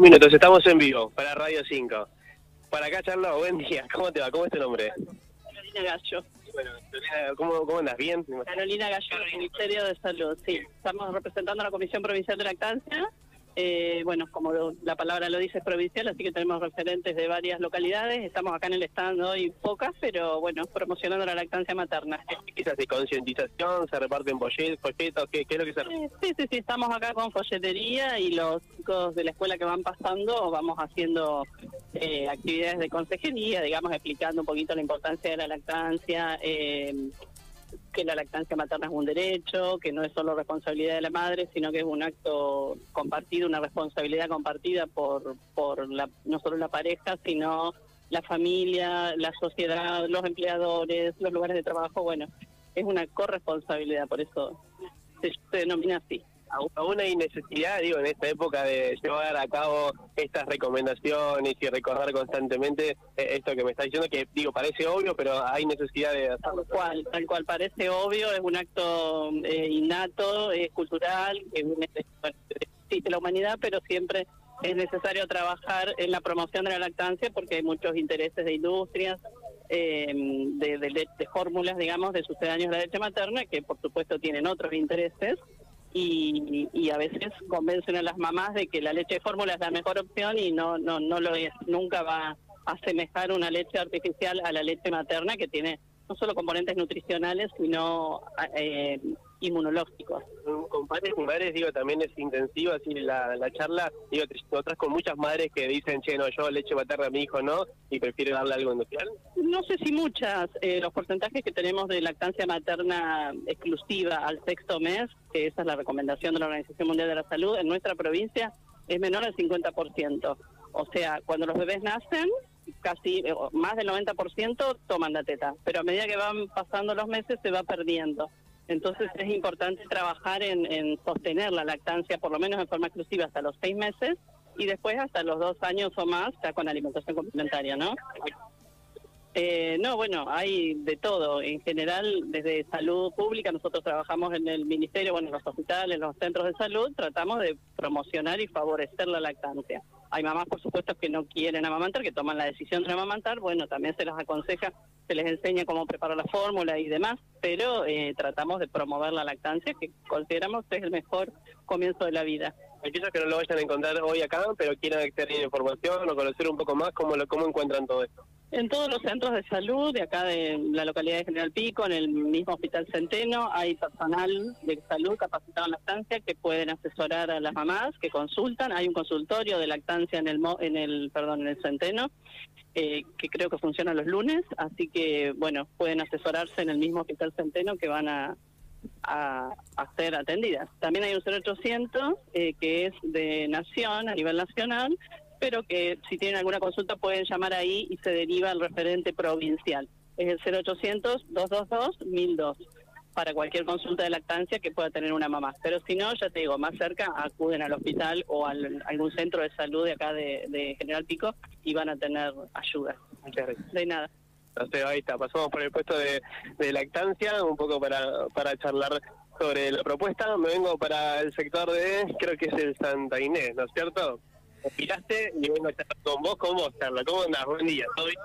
minutos, estamos en vivo para Radio 5. Para acá, Charlo, buen día. ¿Cómo te va? ¿Cómo es tu nombre? Carolina Gallo. Bueno, ¿cómo, cómo andas? ¿Bien? Carolina Gallo, del Ministerio de Salud. Sí, estamos representando a la Comisión Provincial de Lactancia eh, bueno, como la palabra lo dice, es provincial, así que tenemos referentes de varias localidades. Estamos acá en el stand hoy pocas, pero bueno, promocionando la lactancia materna. ¿Qué de concientización? ¿Se reparten folletos? ¿Qué, ¿Qué, es lo que se eh, Sí, sí, sí, estamos acá con folletería y los chicos de la escuela que van pasando vamos haciendo eh, actividades de consejería, digamos, explicando un poquito la importancia de la lactancia. Que la lactancia materna es un derecho, que no es solo responsabilidad de la madre, sino que es un acto compartido, una responsabilidad compartida por, por la, no solo la pareja, sino la familia, la sociedad, los empleadores, los lugares de trabajo. Bueno, es una corresponsabilidad, por eso se denomina así aún hay necesidad, digo, en esta época de llevar a cabo estas recomendaciones y recordar constantemente eh, esto que me está diciendo, que digo, parece obvio, pero hay necesidad de hacerlo. Tal cual, tal cual parece obvio, es un acto eh, innato, es cultural, es de la humanidad, pero siempre es necesario trabajar en la promoción de la lactancia porque hay muchos intereses de industrias, eh, de, de, de, fórmulas, digamos, de sucedáneos de la leche materna, que por supuesto tienen otros intereses y, a veces convencen a las mamás de que la leche de fórmula es la mejor opción y no, no, no lo es. Nunca va a asemejar una leche artificial a la leche materna que tiene no solo componentes nutricionales, sino eh, inmunológicos. Con padres y madres, digo, también es intensiva así la, la charla. Digo, otras con muchas madres que dicen, che, no, yo leche materna a mi hijo no, y prefiero darle algo industrial. No sé si muchas. Eh, los porcentajes que tenemos de lactancia materna exclusiva al sexto mes, que esa es la recomendación de la Organización Mundial de la Salud, en nuestra provincia es menor al 50%. O sea, cuando los bebés nacen, casi eh, más del 90% toman la teta, pero a medida que van pasando los meses se va perdiendo. Entonces es importante trabajar en, sostener la lactancia, por lo menos en forma exclusiva, hasta los seis meses y después hasta los dos años o más, ya con alimentación complementaria, ¿no? Eh, no, bueno, hay de todo. En general, desde salud pública, nosotros trabajamos en el ministerio, bueno, en los hospitales, en los centros de salud, tratamos de promocionar y favorecer la lactancia. Hay mamás, por supuesto, que no quieren amamantar, que toman la decisión de amamantar. Bueno, también se las aconseja, se les enseña cómo preparar la fórmula y demás, pero eh, tratamos de promover la lactancia, que consideramos que es el mejor comienzo de la vida. Aquellos que no lo vayan a encontrar hoy acá, pero quieran tener información o conocer un poco más, ¿cómo, lo, cómo encuentran todo esto? En todos los centros de salud de acá de la localidad de General Pico, en el mismo Hospital Centeno, hay personal de salud capacitado en lactancia que pueden asesorar a las mamás, que consultan. Hay un consultorio de lactancia en el, en el, perdón, en el Centeno, eh, que creo que funciona los lunes, así que, bueno, pueden asesorarse en el mismo Hospital Centeno que van a, a, ser atendidas. También hay un 0800 eh, que es de nación, a nivel nacional, pero que si tienen alguna consulta pueden llamar ahí y se deriva al referente provincial. Es el 0800-222-1002 para cualquier consulta de lactancia que pueda tener una mamá. Pero si no, ya te digo, más cerca acuden al hospital o a algún centro de salud de acá de, General Pico y van a tener ayuda. Muchas gracias. De nada. Entonces, ahí está, pasamos por el puesto de, de lactancia, un poco para, para charlar sobre la propuesta. Me vengo para el sector de, creo que es el Santa Inés, ¿no es cierto? Miraste y a charlar con vos. ¿Cómo, Carla? ¿Cómo andás? Buen día. ¿Todo bien?